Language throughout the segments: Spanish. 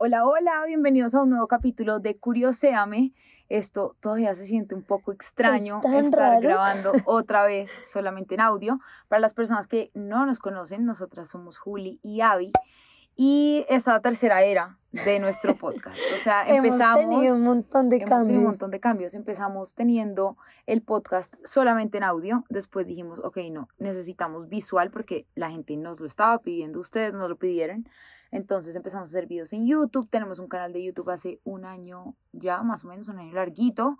Hola, hola, bienvenidos a un nuevo capítulo de Curioséame. Esto todavía se siente un poco extraño Es estar raro. grabando otra vez solamente en audio. Para las personas que no nos conocen, nosotras somos Juli y Avi. Y esta es la tercera era de nuestro podcast. O sea, empezamos. Hemos tenido un montón de Hemos cambios. tenido un montón de cambios. Empezamos teniendo el podcast solamente en audio. Después dijimos, ok, no, necesitamos visual porque la gente nos lo estaba pidiendo, ustedes nos lo pidieron. Entonces empezamos a hacer videos en YouTube. Tenemos un canal de YouTube hace un año ya, más o menos, un año larguito.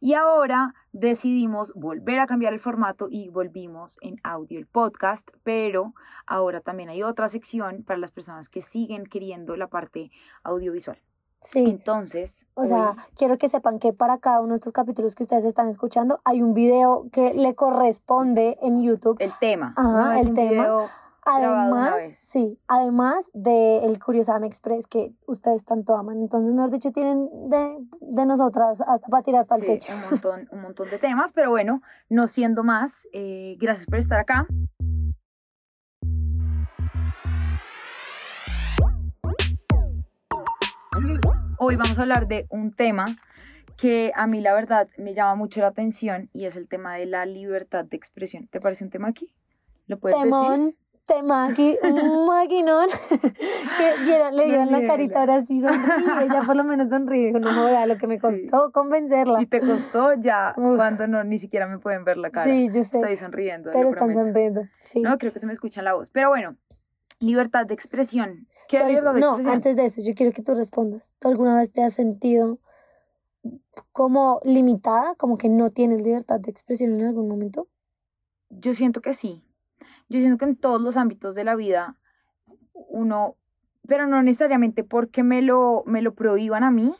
Y ahora decidimos volver a cambiar el formato y volvimos en audio el podcast. Pero ahora también hay otra sección para las personas que siguen queriendo la parte audiovisual. Sí. Entonces, O sea, hoy- quiero que sepan que para cada uno de estos capítulos que ustedes están escuchando hay un video que le corresponde en YouTube. el tema. Ajá, no el tema. video Además, sí, además del Curiosame Express que ustedes tanto aman. Entonces, mejor dicho, tienen de, de nosotras hasta para tirar para el Sí, techo. un montón, un montón de temas, pero bueno, no siendo más, eh, gracias por estar acá. Hoy vamos a hablar de un tema que a mí la verdad me llama mucho la atención y es el tema de la libertad de expresión. ¿Te parece un tema aquí? ¿Lo puedes decir? Temón, temaqui, un maquinón. que le No vieran la niega. carita ahora sí sonríe. Ella por lo menos sonríe. No joda, lo que me Sí. costó convencerla. Y te costó ya Uf. cuando no ni siquiera me pueden ver la cara. Sí, yo sé. Estoy sonriendo. Pero están prometo. sonriendo. Sí. No, creo que se me escucha la voz. Pero bueno, libertad de expresión. ¿Qué libertad de no, expresión? antes de eso, yo quiero que tú respondas. ¿Tú alguna vez te has sentido como limitada, como que no tienes libertad de expresión en algún momento? Yo siento que sí. Yo siento que en todos los ámbitos de la vida uno, pero no necesariamente porque me lo, me lo prohíban a mí,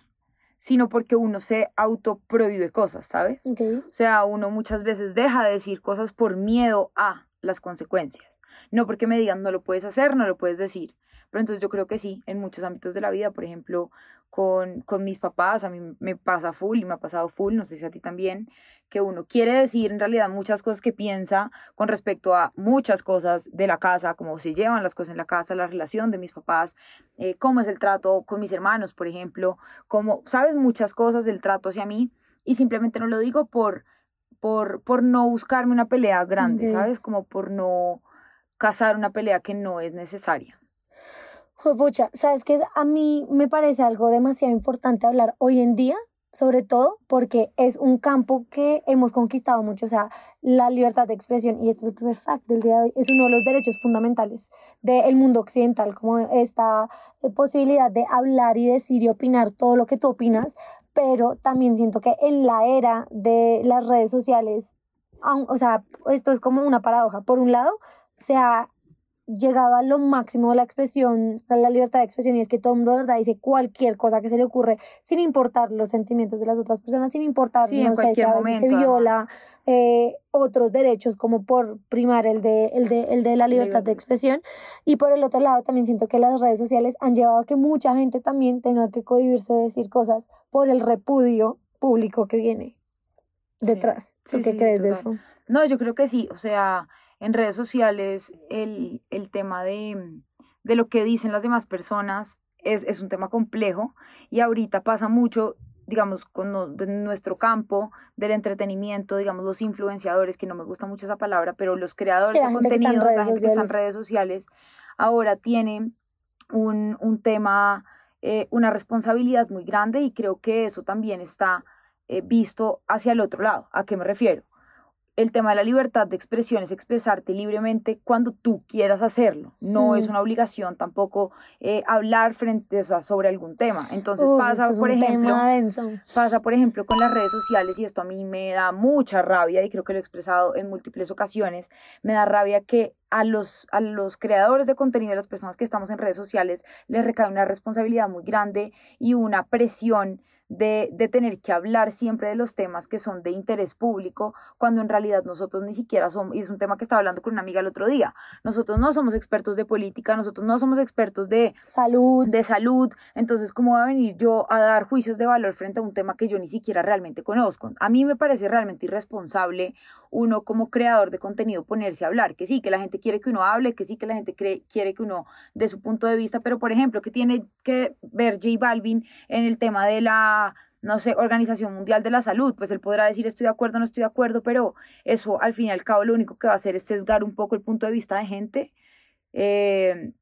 sino porque uno se autoprohíbe cosas, ¿sabes? O sea, uno muchas veces deja de decir cosas por miedo a las consecuencias. No porque me digan no lo puedes hacer, no lo puedes decir. Pero entonces yo creo que sí, en muchos ámbitos de la vida, por ejemplo, con, con mis papás, a mí me pasa full y me ha pasado full, no sé si a ti también, que uno quiere decir en realidad muchas cosas que piensa con respecto a muchas cosas de la casa, cómo se llevan las cosas en la casa, la relación de mis papás, eh, cómo es el trato con mis hermanos, por ejemplo, cómo, sabes, muchas cosas del trato hacia mí y simplemente no lo digo por, por, por no buscarme una pelea grande, Ok. ¿sabes? Como por no cazar una pelea que no es necesaria. Pucha, ¿sabes qué? A mí me parece algo demasiado importante hablar hoy en día, sobre todo porque es un campo que hemos conquistado mucho. O sea, la libertad de expresión, y este es el primer fact del día de hoy, es uno de los derechos fundamentales del mundo occidental, como esta eh, posibilidad de hablar y decir y opinar todo lo que tú opinas, pero también siento que en la era de las redes sociales, o sea, esto es como una paradoja. Por un lado, se ha llegado a lo máximo de la expresión, a la libertad de expresión, y es que todo el mundo de verdad dice cualquier cosa que se le ocurre, sin importar los sentimientos de las otras personas, sin importar, Sí, no sé, si a veces se momento, viola además. eh, otros derechos, como por primar el de, el de, el de la libertad de expresión. Y por el otro lado, también siento que las redes sociales han llevado a que mucha gente también tenga que cohibirse de decir cosas por el repudio público que viene Sí. detrás. ¿Tú Sí, qué sí, crees de total. eso? No, yo creo que sí. O sea, en redes sociales el, el tema de, de lo que dicen las demás personas es, es un tema complejo y ahorita pasa mucho, digamos, con no- pues, nuestro campo del entretenimiento, digamos, los influenciadores, que no me gusta mucho esa palabra, pero los creadores Sí, de contenido, la gente que está en redes sociales, ahora tienen un, un tema, eh, una responsabilidad muy grande y creo que eso también está eh, visto hacia el otro lado. ¿A qué me refiero? El tema de la libertad de expresión es expresarte libremente cuando tú quieras hacerlo. No Mm. es una obligación tampoco eh, hablar frente, o sea, sobre algún tema. Entonces pasa, por ejemplo, pasa, por ejemplo, con las redes sociales, y esto a mí me da mucha rabia, y creo que lo he expresado en múltiples ocasiones, me da rabia que a los, a los creadores de contenido, a las personas que estamos en redes sociales, les recae una responsabilidad muy grande y una presión de, de, tener que hablar siempre de los temas que son de interés público, cuando en realidad nosotros ni siquiera somos, y es un tema que estaba hablando con una amiga el otro día, nosotros no somos expertos de política, nosotros no somos expertos de salud, de salud, entonces ¿cómo va a venir yo a dar juicios de valor frente a un tema que yo ni siquiera realmente conozco? A mí me parece realmente irresponsable uno como creador de contenido ponerse a hablar, que sí, que la gente quiere que uno hable, que sí, que la gente cree, quiere que uno dé su punto de vista, pero por ejemplo, que tiene que ver J Balvin en el tema de la no sé, Organización Mundial de la Salud, pues él podrá decir estoy de acuerdo, no estoy de acuerdo, pero eso al fin y al cabo lo único que va a hacer es sesgar un poco el punto de vista de gente. Eh,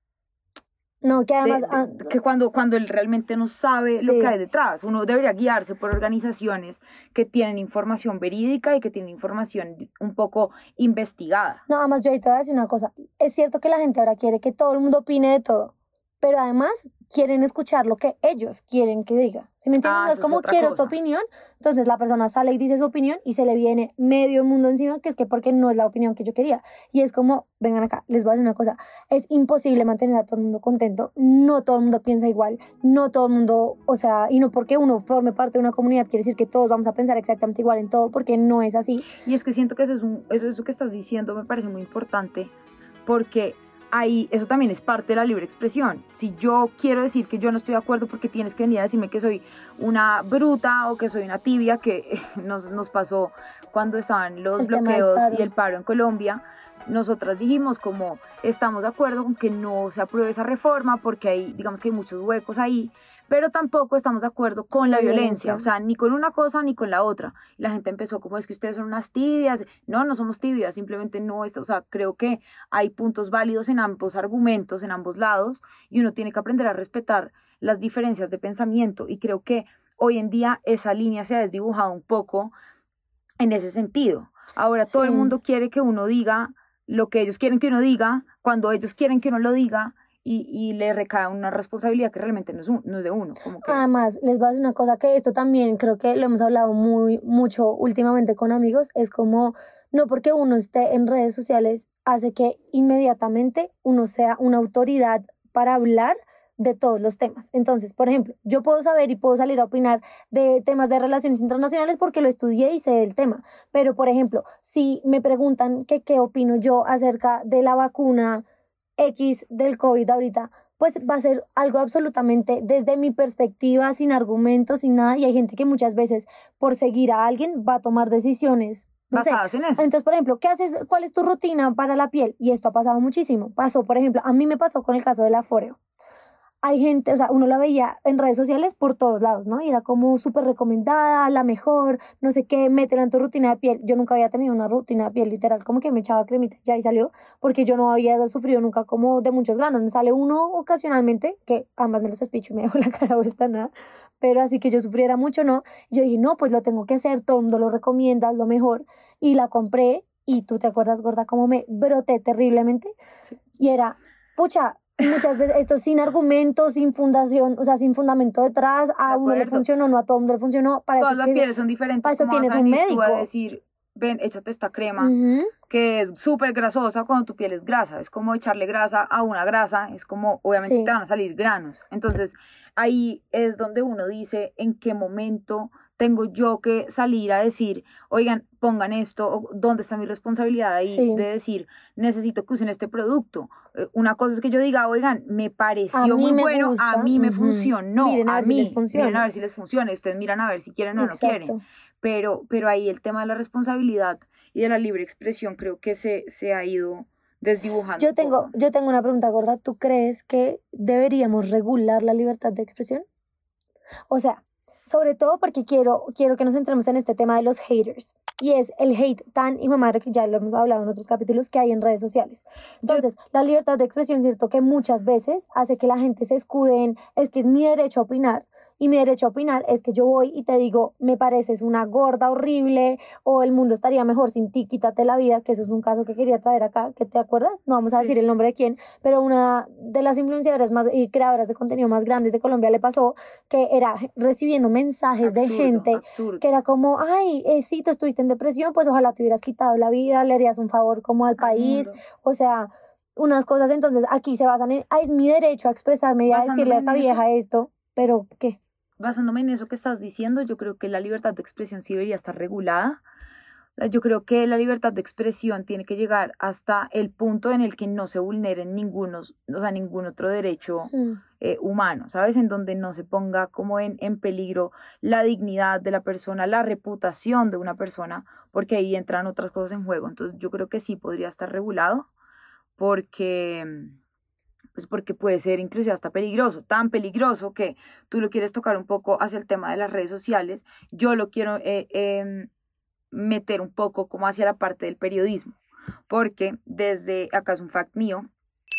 no, que además... Ah, que cuando, cuando él realmente no sabe lo que hay detrás. Uno debería guiarse por organizaciones que tienen información verídica y que tienen información un poco investigada. No, además yo ahí te voy a decir una cosa. Es cierto que la gente ahora quiere que todo el mundo opine de todo pero además quieren escuchar lo que ellos quieren que diga. Si me entiendes? Ah, no es como quiero tu opinión. Entonces la persona sale y dice su opinión y se le viene medio mundo encima, que es que porque no es la opinión que yo quería. Y es como, vengan acá, les voy a decir una cosa. Es imposible mantener a todo el mundo contento. No todo el mundo piensa igual. No todo el mundo, o sea, y no porque uno forme parte de una comunidad quiere decir que todos vamos a pensar exactamente igual en todo, porque no es así. Y es que siento que eso es un, eso, eso que estás diciendo me parece muy importante, porque ahí eso también es parte de la libre expresión. Si yo quiero decir que yo no estoy de acuerdo porque tienes que venir a decirme que soy una bruta o que soy una tibia, que nos, nos pasó cuando estaban los bloqueos y el paro en Colombia, nosotras dijimos como estamos de acuerdo con que no se apruebe esa reforma porque hay, digamos que hay muchos huecos ahí, pero tampoco estamos de acuerdo con la, violencia. o sea, ni con una cosa ni con la otra. Y la gente empezó como es que ustedes son unas tibias, no, no somos tibias, simplemente no, es, o sea, creo que hay puntos válidos en ambos argumentos, en ambos lados, y uno tiene que aprender a respetar las diferencias de pensamiento y creo que hoy en día esa línea se ha desdibujado un poco en ese sentido. Ahora todo el mundo quiere que uno diga lo que ellos quieren que uno diga, cuando ellos quieren que uno lo diga, y, y, le recae una responsabilidad que realmente no es, no es de uno. Como que... Además, les voy a decir una cosa que esto también creo que lo hemos hablado muy mucho últimamente con amigos, es como no porque uno esté en redes sociales hace que inmediatamente uno sea una autoridad para hablar de todos los temas. Entonces, por ejemplo, yo puedo saber y puedo salir a opinar de temas de relaciones internacionales porque lo estudié y sé del tema. Pero, por ejemplo, si me preguntan que qué opino yo acerca de la vacuna X del COVID ahorita, pues va a ser algo absolutamente desde mi perspectiva, sin argumentos, sin nada. Y hay gente que muchas veces, por seguir a alguien, va a tomar decisiones basadas en eso. Entonces, por ejemplo, ¿qué haces? ¿Cuál es tu rutina para la piel? Y esto ha pasado muchísimo. Pasó, por ejemplo, a mí me pasó con el caso del aforeo hay gente, o sea, uno la veía en redes sociales por todos lados, ¿no? Y era como súper recomendada, la mejor, no sé qué, métela en tu rutina de piel. Yo nunca había tenido una rutina de piel literal, como que me echaba cremita ya y salió, porque yo no había sufrido nunca como de muchos granos. Me sale uno ocasionalmente, que ambas me los espicho y me dejo la cara vuelta, nada, pero así que yo sufriera mucho, ¿no? Y yo dije, no, pues lo tengo que hacer, todo el mundo lo recomienda, lo mejor. Y la compré y tú te acuerdas, gorda, cómo me broté terriblemente. Y era, pucha, muchas veces esto sin argumentos, sin fundación, o sea, sin fundamento detrás, a uno le funcionó, no a todo el mundo le funcionó. Para Todas las pieles son diferentes. Para eso tienes un médico. a decir, ven, échate esta crema, que es súper grasosa cuando tu piel es grasa. Es como echarle grasa a una grasa, es como, obviamente te van a salir granos. Entonces, ahí es donde uno dice en qué momento tengo yo que salir a decir, oigan, pongan esto, o dónde está mi responsabilidad ahí de decir, necesito que usen este producto. Eh, una cosa es que yo diga, oigan, me pareció muy bueno, a mí me funcionó, miren a, mí, si miren a ver si les funciona, ustedes miran a ver si quieren o no quieren. Pero, pero ahí el tema de la responsabilidad y de la libre expresión creo que se, se ha ido desdibujando. Yo tengo, yo tengo una pregunta gorda. ¿Tú crees que deberíamos regular la libertad de expresión? O sea, sobre todo porque quiero, quiero que nos centremos en este tema de los haters. Y es el hate tan de madre que ya lo hemos hablado en otros capítulos que hay en redes sociales. Entonces, la libertad de expresión, cierto que muchas veces hace que la gente se escude en es que es mi derecho a opinar. Y mi derecho a opinar es que yo voy y te digo, me pareces una gorda horrible o el mundo estaría mejor sin ti, quítate la vida, que eso es un caso que quería traer acá, que te acuerdas? No vamos a decir el nombre de quién, pero una de las influenciadoras más y creadoras de contenido más grandes de Colombia le pasó que era recibiendo mensajes de Absurdo, gente absurdo. que era como, ay, eh, sí, tú estuviste en depresión, pues ojalá te hubieras quitado la vida, le harías un favor como al país, o sea, unas cosas, entonces aquí se basan en, ay, es mi derecho a expresarme y a decirle a esta vieja esto, pero ¿qué? Basándome en eso que estás diciendo, yo creo que la libertad de expresión sí debería estar regulada. O sea, yo creo que la libertad de expresión tiene que llegar hasta el punto en el que no se vulneren ningunos, o sea, ningún otro derecho eh, humano, ¿sabes? En donde no se ponga como en, en peligro la dignidad de la persona, la reputación de una persona, porque ahí entran otras cosas en juego. Entonces yo creo que sí podría estar regulado porque, pues porque puede ser inclusive hasta peligroso, tan peligroso que tú lo quieres tocar un poco hacia el tema de las redes sociales, yo lo quiero eh, em, meter un poco como hacia la parte del periodismo, porque desde, acá es un fact mío,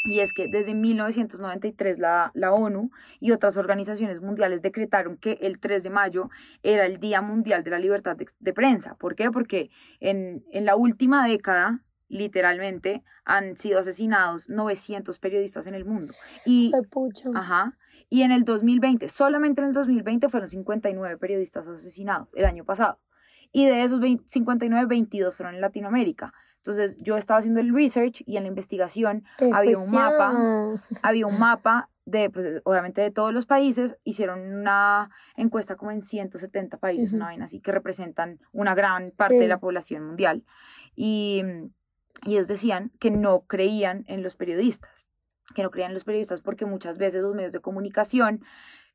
y es que desde 1993 la, la ONU y otras organizaciones mundiales decretaron que el 3 de mayo era el Día Mundial de la Libertad de, de Prensa. ¿Por qué? Porque en, en la última década, literalmente, han sido asesinados 900 periodistas en el mundo. Y, ajá, y en el 2020, solamente en el 2020 fueron 59 periodistas asesinados, el año pasado. Y de esos 20 59, 22 fueron en Latinoamérica. Entonces yo estaba haciendo el research y en la investigación había un mapa había un mapa de, pues, obviamente, de todos los países. Hicieron una encuesta como en 170 países, Ujú. una vaina así, que representan una gran parte Sí. de la población mundial. Y, y ellos decían que no creían en los periodistas, que no creían en los periodistas porque muchas veces los medios de comunicación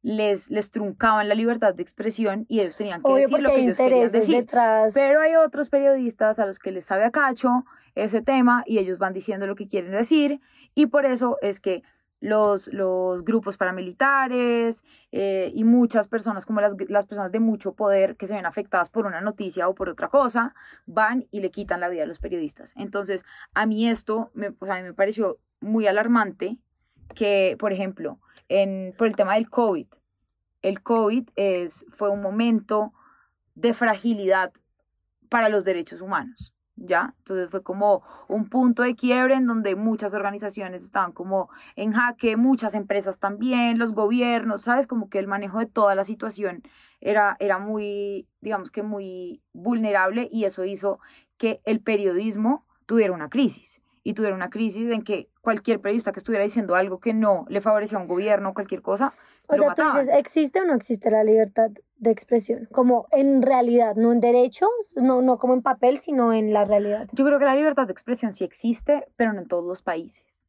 les, les truncaban la libertad de expresión y ellos tenían que Obvio decir lo que ellos querían decir. detrás. Pero hay otros periodistas a los que les sabe a cacho ese tema y ellos van diciendo lo que quieren decir y por eso es que los, los grupos paramilitares eh, y muchas personas como las, las personas de mucho poder que se ven afectadas por una noticia o por otra cosa van y le quitan la vida a los periodistas. Entonces a mí esto me, sea, a mí me pareció muy alarmante que, por ejemplo, en, por el tema del COVID, el COVID es, fue un momento de fragilidad para los derechos humanos, ¿ya? Entonces fue como un punto de quiebre en donde muchas organizaciones estaban como en jaque, muchas empresas también, los gobiernos, ¿sabes? Como que el manejo de toda la situación era, era muy, digamos que muy vulnerable y eso hizo que el periodismo tuviera una crisis y tuviera una crisis en que cualquier periodista que estuviera diciendo algo que no le favorecía a un gobierno o cualquier cosa, O lo sea, tú dices, ¿existe o no existe la libertad de expresión? Como en realidad, no en derechos, no, no como en papel, sino en la realidad. Yo creo que la libertad de expresión sí existe, pero no en todos los países.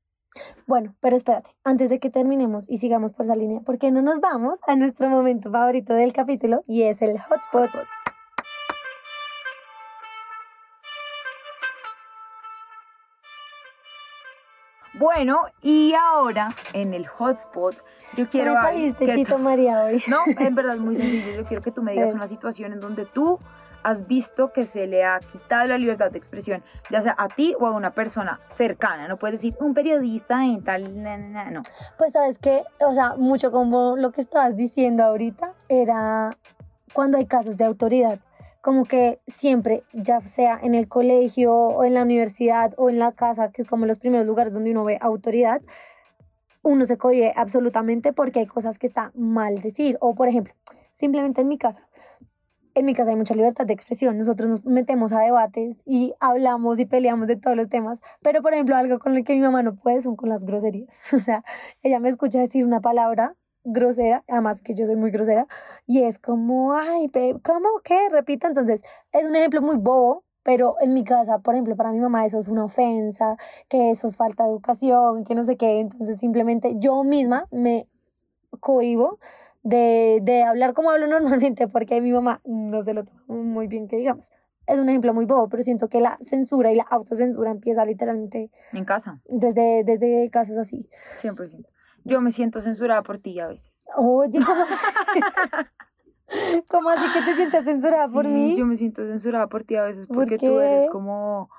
Bueno, pero espérate, antes de que terminemos y sigamos por esa línea, ¿por qué no nos vamos a nuestro momento favorito del capítulo? Y es el hotspot. Bueno, y ahora en el hotspot, yo ¿Qué quiero ay, trajiste, que Chito tú- María, hoy? No, en verdad es muy sencillo. Yo quiero que tú me digas Eh. una situación en donde tú has visto que se le ha quitado la libertad de expresión, ya sea a ti o a una persona cercana. No puedes decir un periodista en tal, na, na", no. Pues sabes que, o sea, mucho como lo que estabas diciendo ahorita, era cuando hay casos de autoridad. Como que siempre, ya sea en el colegio o en la universidad o en la casa, que es como los primeros lugares donde uno ve autoridad, uno se cohíbe absolutamente porque hay cosas que está mal decir. O, por ejemplo, simplemente en mi casa. En mi casa hay mucha libertad de expresión. Nosotros nos metemos a debates y hablamos y peleamos de todos los temas. Pero, por ejemplo, algo con lo que mi mamá no puede son con las groserías. O sea, ella me escucha decir una palabra grosera, además que yo soy muy grosera, y es como, ay, babe, ¿cómo? ¿Qué? Repita. Entonces, es un ejemplo muy bobo, pero en mi casa, por ejemplo, para mi mamá eso es una ofensa, que eso es falta de educación, que no sé qué. Entonces, simplemente yo misma me cohibo de, de hablar como hablo normalmente, porque mi mamá no se lo toma muy bien, que digamos. Es un ejemplo muy bobo, pero siento que la censura y la autocensura empieza literalmente En casa, desde, desde casos así. 100%. Yo me siento censurada por ti a veces. Oye, ¿cómo, ¿cómo así que te sientes censurada por Sí, mí? Yo me siento censurada por ti a veces ¿Por porque tú eres como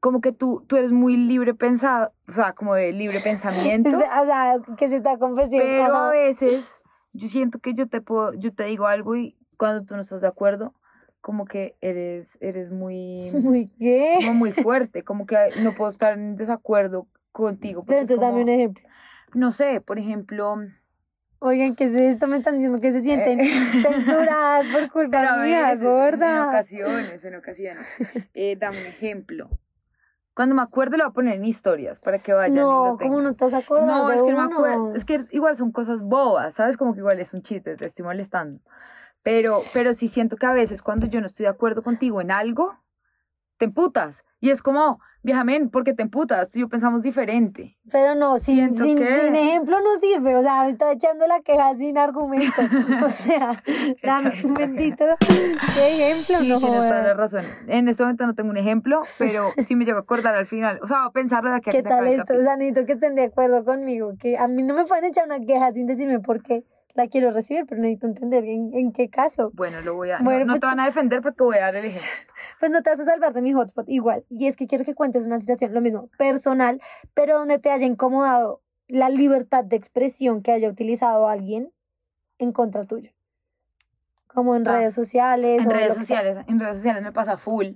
como que tú, tú eres muy libre pensado, o sea, como de libre pensamiento. O sea, que se está confesión. Pero a veces yo siento que yo te puedo, yo te digo algo y cuando tú no estás de acuerdo, como que eres, eres muy, Muy qué. como muy fuerte, como que no puedo estar en desacuerdo contigo. Pero es entonces dame como- un ejemplo. No sé, por ejemplo, Oigan, ¿qué es esto? Me están diciendo que se sienten censuradas por culpa mía, veces, en gorda. ocasiones, en ocasiones. Eh, dame un ejemplo. Cuando me acuerde lo voy a poner en historias para que vayan y No, lo. ¿cómo no te vas a acordar No, es que no me acuerdo. Es que igual son cosas bobas, ¿sabes? Como que igual es un chiste, te estoy molestando. Pero, pero sí siento que a veces cuando yo no estoy de acuerdo contigo en algo, te emputas. Y es como, vieja men, ¿por qué te emputas? Tú y yo pensamos diferente. Pero no, sin, sin, que- sin ejemplo no sirve. O sea, me está echando la queja sin argumento. O sea, dame un bendito qué ejemplo. Sí, no, tienes toda la razón. En este momento no tengo un ejemplo, pero sí me llego a acordar al final. O sea, a pensarlo de aquí a que ¿Qué se tal el esto? O sea, necesito que estén de acuerdo conmigo. Que a mí no me pueden echar una queja sin decirme por qué la quiero recibir, pero necesito entender en, en qué caso. Bueno, lo voy a... no- Bueno, no, pues- te van a defender porque voy a dar el ejemplo. Pues no te vas a salvar de mi hotspot igual. Y es que quiero que cuentes una situación, lo mismo, personal, pero donde te haya incomodado la libertad de expresión que haya utilizado alguien en contra tuyo. Como en Ah, redes sociales. En redes sociales, en redes sociales me pasa full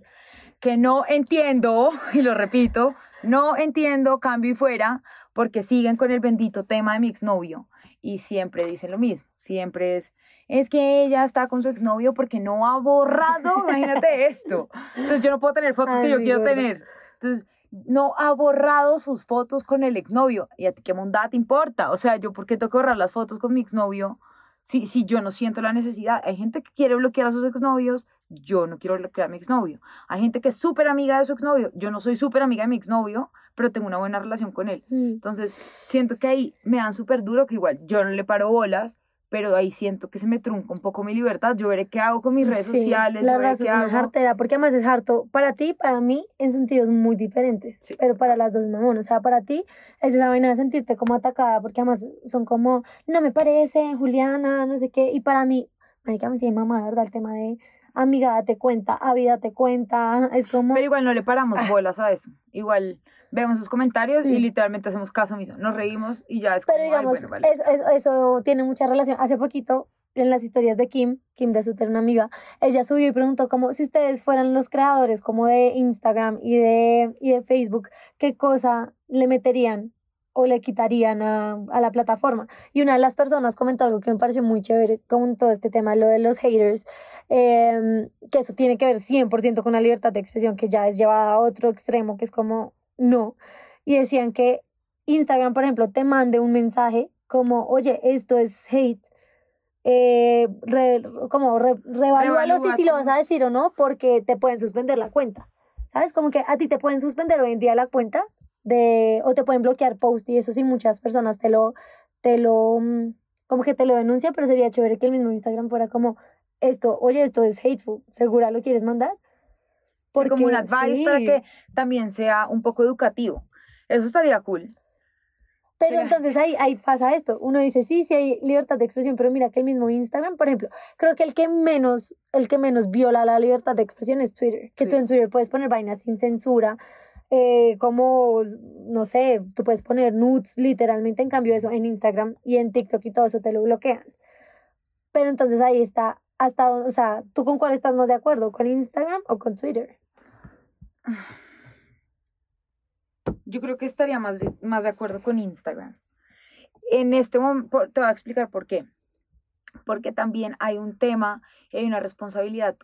que no entiendo, y lo repito, no entiendo cambio y fuera porque siguen con el bendito tema de mi exnovio y siempre dicen lo mismo, siempre es, es que ella está con su exnovio porque no ha borrado, imagínate esto, entonces yo no puedo tener fotos Ay, que yo quiero gorda. tener, entonces no ha borrado sus fotos con el exnovio y a ti qué mondada te importa, o sea, yo por qué tengo que borrar las fotos con mi exnovio si, si yo no siento la necesidad. Hay gente que quiere bloquear a sus exnovios, yo no quiero bloquear a mi exnovio. Hay gente que es súper amiga de su exnovio, yo no soy súper amiga de mi exnovio, pero tengo una buena relación con él. Mm. Entonces, siento que ahí me dan súper duro, que igual yo no le paro bolas, pero ahí siento que se me trunca un poco mi libertad. Yo veré qué hago con mis redes Sí, sociales, La verdad qué es una hago. jartera, porque además es harto para ti, para mí, en sentidos muy diferentes. Sí. Pero para las dos es mamón. O sea, para ti es esa vaina de sentirte como atacada, porque además son como, no me parece, Juliana, no sé qué. Y para mí, marica, me tiene mamá, verdad, el tema de amiga, date cuenta, amiga, date cuenta. Es como. Pero igual no le paramos bolas a eso. Igual vemos sus comentarios y literalmente hacemos caso mismo. Nos reímos y ya es como, Pero "Ay, digamos, bueno, vale". eso, eso, eso tiene mucha relación. Hace poquito, en las historias de Kim, Kim de Suter, una amiga, ella subió y preguntó como si ustedes fueran los creadores como de Instagram y de, y de Facebook, ¿qué cosa le meterían o le quitarían a, a la plataforma? Y una de las personas comentó algo que me pareció muy chévere con todo este tema, lo de los haters, eh, que eso tiene que ver 100% con la libertad de expresión, que ya es llevada a otro extremo, que es como, no. Y decían que Instagram, por ejemplo, te mande un mensaje como, oye, esto es hate, eh, re- como re- revalúalo si, si lo vas a decir o no, porque te pueden suspender la cuenta. ¿Sabes? Como que a ti te pueden suspender hoy en día la cuenta de, o te pueden bloquear post y eso sí muchas personas te lo, te lo, mm, como que te lo denuncian, pero sería chévere que el mismo Instagram fuera como, esto, oye, esto es hateful, ¿segura lo quieres mandar? Sí, como un advice para sí. que también sea un poco educativo. Eso estaría cool. Pero entonces ahí, ahí pasa esto. Uno dice, sí, sí hay libertad de expresión, pero mira que el mismo Instagram, por ejemplo, creo que el que menos, el que menos viola la libertad de expresión es Twitter. Que tú Sí. en Twitter puedes poner vainas sin censura, eh, como, no sé, tú puedes poner nudes, literalmente, en cambio eso en Instagram y en TikTok y todo eso te lo bloquean. Pero entonces ahí está, hasta o sea, ¿tú con cuál estás más de acuerdo? ¿Con Instagram o con Twitter? Yo creo que estaría más de, más de acuerdo con Instagram. En este momento, te voy a explicar por qué. Porque también hay un tema, hay una responsabilidad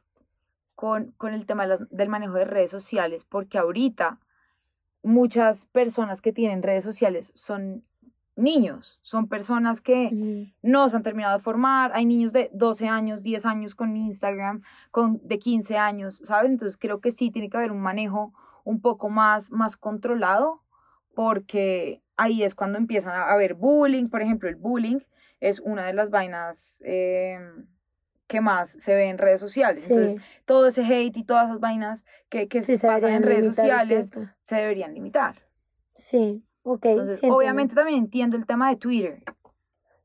con, con el tema de las- del manejo de redes sociales, porque ahorita muchas personas que tienen redes sociales son niños, son personas que no se han terminado de formar, hay niños de 12 años, 10 años con Instagram, con de 15 años, ¿sabes? Entonces creo que sí tiene que haber un manejo un poco más, más controlado, porque ahí es cuando empiezan a haber bullying, por ejemplo, el bullying es una de las vainas eh, que más se ve en redes sociales. Sí. Entonces, todo ese hate y todas esas vainas que, que Sí, se pasan en redes limitar, sociales se deberían limitar. Sí, ok. Entonces, sí obviamente también entiendo el tema de Twitter.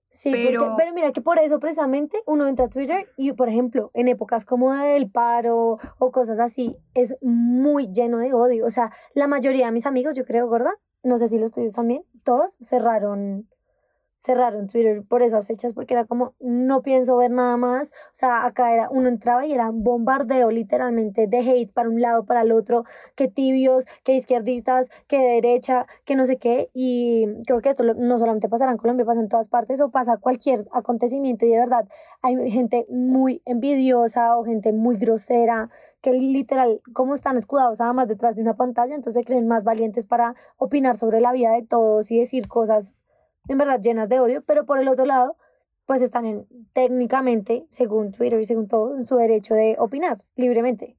Sí, Pero- porque, pero mira que por eso precisamente uno entra a Twitter y, por ejemplo, en épocas como el paro o cosas así, es muy lleno de odio. O sea, la mayoría de mis amigos, yo creo, gorda, no sé si los tuyos también, todos cerraron cerraron Twitter por esas fechas porque era como, no pienso ver nada más. O sea, acá era, uno entraba y era un bombardeo literalmente de hate para un lado, para el otro, que tibios, que izquierdistas, que derecha, que no sé qué. Y creo que esto no solamente pasará en Colombia, pasa en todas partes o pasa cualquier acontecimiento y de verdad hay gente muy envidiosa o gente muy grosera que literal, como están escudados nada más detrás de una pantalla, entonces se creen más valientes para opinar sobre la vida de todos y decir cosas en verdad llenas de odio, pero por el otro lado, pues están en, técnicamente, según Twitter y según todo, en su derecho de opinar libremente.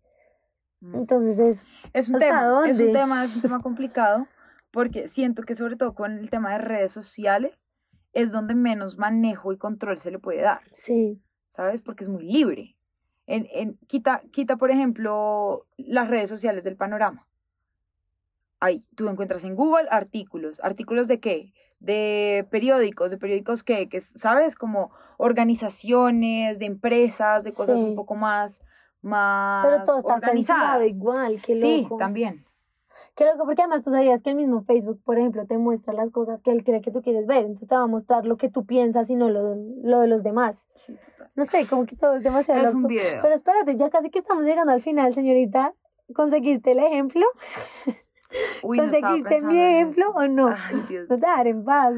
Entonces es, Es un ¿Hasta tema, es un tema, es un tema complicado, porque siento que sobre todo con el tema de redes sociales es donde menos manejo y control se le puede dar, sí, ¿sabes? Porque es muy libre. En, en, quita, quita, por ejemplo, las redes sociales del panorama. Ahí, tú encuentras en Google artículos. ¿Artículos de qué? De periódicos, de periódicos que, que ¿sabes? Como organizaciones, de empresas, de cosas Sí. un poco más, más pero todo está organizadas. igual, qué Sí, loco. también. Qué loco, porque además tú sabías que el mismo Facebook, por ejemplo, te muestra las cosas que él cree que tú quieres ver, entonces te va a mostrar lo que tú piensas y no lo, lo de los demás. Sí, total. No sé, como que todo es demasiado Es un video. Pero espérate, ya casi que estamos llegando al final, señorita. ¿Conseguiste el ejemplo? Uy, no ¿Conseguiste pensando mi ejemplo o no? Ay, Dios, No te daré en paz.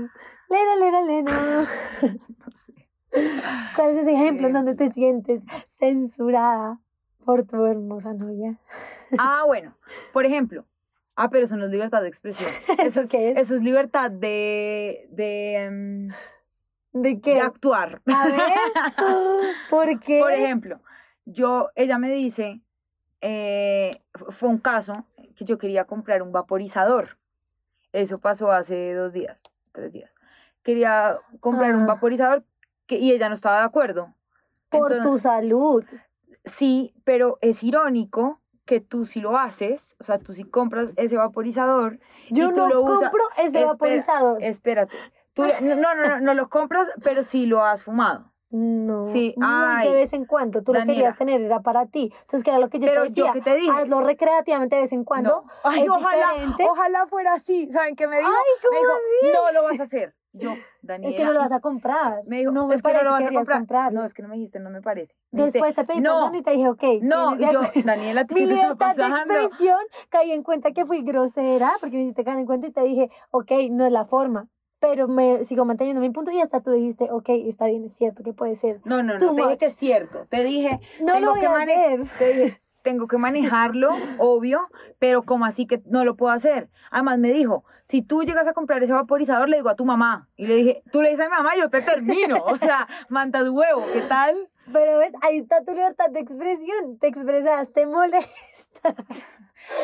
Lero, lero, lero. no sé. ¿Cuál es ese ejemplo en donde te sientes censurada por tu hermosa novia? Ah, bueno, por ejemplo. Ah, pero eso no es libertad de expresión. ¿Eso qué es? Eso es libertad de, de, em, ¿De qué? de actuar. A ver, ¿por qué? Por ejemplo, yo, ella me dice, eh, fue un caso que yo quería comprar un vaporizador. Eso pasó hace dos días, tres días. Quería comprar un Ah. vaporizador que, y ella no estaba de acuerdo. por Entonces- tu salud. Sí, pero es irónico que tú si lo haces, o sea, tú si compras ese vaporizador Yo y tú no lo usas. compro ese Espera- vaporizador. Espérate. Tú, no, no, no, no, no lo compras, pero sí lo has fumado. No, Sí, ay. de vez en cuando. Tú lo Daniela. querías tener, era para ti. Entonces, que era lo que yo Pero te yo decía. que te dije. Hazlo recreativamente de vez en cuando. No. Ay, ojalá, diferente. ojalá fuera así. ¿Saben qué me dijo? Ay, ¿cómo me dijo, así? no lo vas a hacer. Yo, Daniela. Es que no lo vas a comprar. Me dijo, no es que no lo vas a comprar. comprarlo. No, es que no me dijiste, no me parece. Me Después dijiste, te pedí no, perdón y te dije, ok. No, y yo. Daniela, ¿qué Mi libertad de expresión, caí en cuenta que fui grosera, porque me hiciste caer en cuenta y te dije, ok, no es la forma. Pero me sigo manteniendo mi punto y hasta tú dijiste, ok, está bien, es cierto que puede ser. No, no, no, te dije que es cierto. Te dije, No tengo lo voy que a mane- hacer. Te dije, tengo que manejarlo, obvio, pero como así que no lo puedo hacer. Además me dijo, si tú llegas a comprar ese vaporizador, le digo a tu mamá. Y le dije, tú le dices a mi mamá, yo te termino. O sea, manta de huevo, ¿qué tal? Pero ves, ahí está tu libertad de expresión. Te expresaste molesta.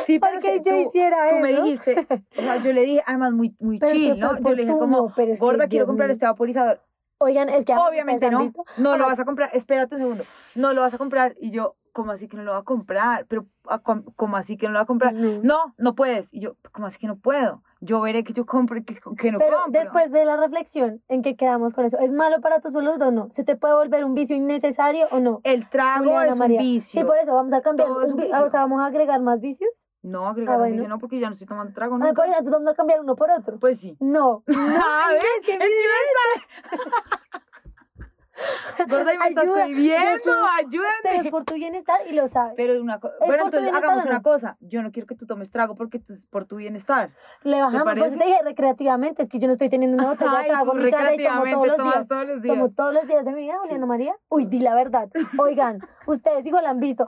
Sí, es que yo tú- hiciera Tú me eso. dijiste, o sea, yo le dije, además muy, muy Pero chill, ¿no? Yo le dije como, no, pero es que, gorda, quiero Dios comprar mío. este vaporizador. Oigan, es que Obviamente no, visto. no lo vas a comprar, espérate un segundo, no lo vas a comprar. Y yo, ¿cómo así que no lo va a comprar? Pero, ah, ¿cómo así que no lo va a comprar? No. No, no puedes. Y yo, ¿cómo así que no puedo? Yo veré que yo compre, que, que no Pero compro. después de la reflexión, ¿en qué quedamos con eso? ¿Es malo para tu salud o no? ¿Se te puede volver un vicio innecesario o no? El trago Juliana es María. un vicio. Sí, por eso vamos a cambiar. Un un vi- vicio. O sea, vamos a agregar más vicios. No, agregar Ah, un bueno. vicio no, porque ya no estoy tomando trago, Ah, nunca. por eso, entonces vamos a cambiar uno por otro. Pues sí. No. No, A ver, es que es que me está... Gorda, y me estás Ayuda, sé, ayúdame. Pero es por tu bienestar y lo sabes. Pero una ¿Es bueno, entonces hagamos no? una cosa. Yo no quiero que tú tomes trago porque es por tu bienestar. Le bajamos, por eso te dije recreativamente, es que yo no estoy teniendo una botella de trago en mi casa y tomo todos los tomas días. todos los Tomo días. todos los días de mi vida, Juliana María. Uy, di la verdad. Oigan, ustedes igual la han visto.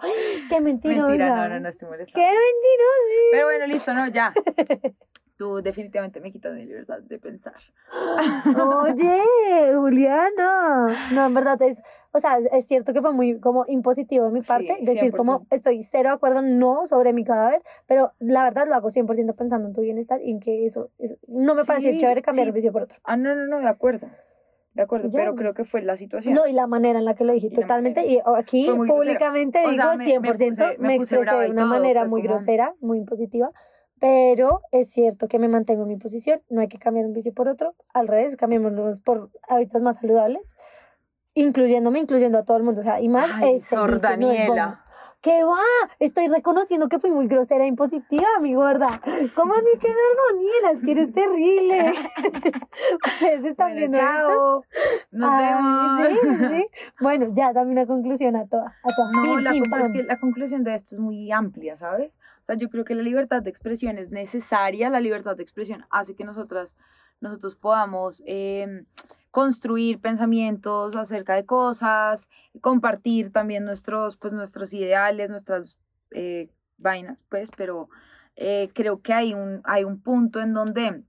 Qué mentirosa. Mentira, no, no, no estoy Qué molestando. mentirosa. Pero bueno, listo, no, ya. Tú definitivamente me quitas mi libertad de pensar. Oye, Juliana. No, en verdad es, o sea, es, es cierto que fue muy como impositivo de mi Sí, parte decir 100%. como estoy cero de acuerdo, no sobre mi cadáver, pero la verdad lo hago 100% pensando en tu bienestar y en que eso, eso- no me Sí, parecía chévere cambiar sí. el vicio por otro. Ah, no, no, no, de acuerdo. De acuerdo, Ya. pero creo que fue la situación. No, y la manera en la que lo dije, Y totalmente. Y aquí grosera. públicamente O digo sea, me- me 100%, puse- me, me expresé de una todo, manera muy como- grosera, muy impositiva. Pero es cierto que me mantengo en mi posición, no hay que cambiar un vicio por otro, al revés, cambiémoslos por hábitos más saludables, incluyéndome, incluyendo a todo el mundo, o sea, y más Ay, este Sor vicio, no es Daniela. bueno. ¿Qué va? Estoy reconociendo que fui muy grosera e impositiva, mi gorda. ¿Cómo así que Daniela? Es que eres terrible. Ustedes están Bueno, viendo chao. Nos Ay, vemos. sí, sí. Bueno, ya, dame una conclusión a toda. A toda. No, Pim, la, pim, con- es pam. que la conclusión de esto es muy amplia, ¿sabes? O sea, yo creo que la libertad de expresión es necesaria, la libertad de expresión hace que nosotras, nosotros podamos eh, construir pensamientos acerca de cosas, compartir también nuestros, pues, nuestros ideales, nuestras eh, vainas, pues, pero eh, creo que hay un, hay un punto en donde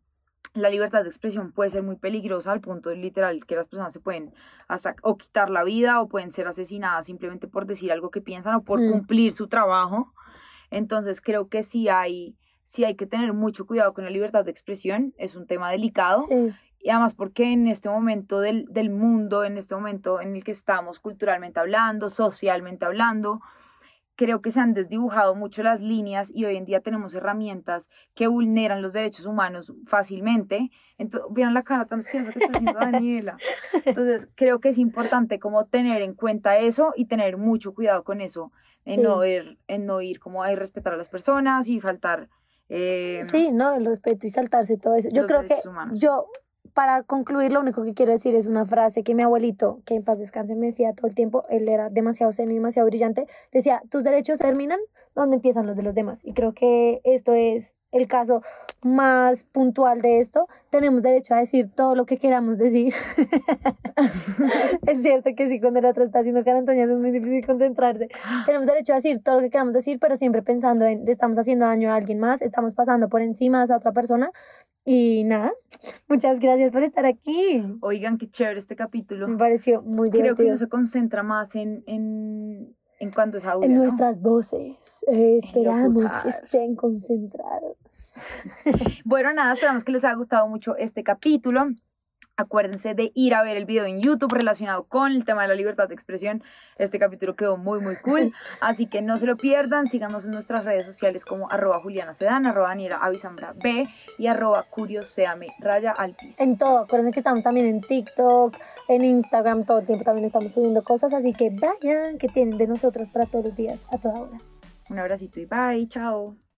la libertad de expresión puede ser muy peligrosa al punto literal que las personas se pueden hasta o quitar la vida o pueden ser asesinadas simplemente por decir algo que piensan o por Mm. cumplir su trabajo. Entonces creo que sí hay, sí hay que tener mucho cuidado con la libertad de expresión, es un tema delicado Sí. Y además porque en este momento del, del mundo, en este momento en el que estamos culturalmente hablando, socialmente hablando, creo que se han desdibujado mucho las líneas y hoy en día tenemos herramientas que vulneran los derechos humanos fácilmente. Entonces, vieron la cara tan asquerosa que está haciendo Daniela. Entonces, creo que es importante como tener en cuenta eso y tener mucho cuidado con eso, en, Sí. no, ir, en no ir como a respetar a las personas y faltar... eh, Sí, no, el respeto y saltarse todo eso. Yo creo que humanos. yo, para concluir, lo único que quiero decir es una frase que mi abuelito, que en paz descanse, me decía todo el tiempo, él era demasiado y demasiado brillante, decía, tus derechos terminan donde empiezan los de los demás. Y creo que esto es el caso más puntual de esto. Tenemos derecho a decir todo lo que queramos decir. es cierto que sí, cuando la otra está haciendo cara Antonia es muy difícil concentrarse. Tenemos derecho a decir todo lo que queramos decir, pero siempre pensando en, le estamos haciendo daño a alguien más, estamos pasando por encima de esa otra persona. Y nada, muchas gracias por estar aquí. Oigan, qué chévere este capítulo. Me pareció muy Creo que divertido. uno se concentra más en, en, en cuanto es audio. en ¿no? nuestras voces. Eh, esperamos que estén concentrados. Bueno, nada, esperamos que les haya gustado mucho este capítulo. Acuérdense de ir a ver el video en YouTube relacionado con el tema de la libertad de expresión. Este capítulo quedó muy, muy cool. Así que no se lo pierdan. Síganos en nuestras redes sociales como arroba Juliana Sedan, arroba Daniela Avisambra B y arroba Curioseame raya al piso. En todo, acuérdense que estamos también en TikTok, en Instagram, todo el tiempo también estamos subiendo cosas, así que vayan, que tienen de nosotros para todos los días, a toda hora. Un abracito y bye. Chao.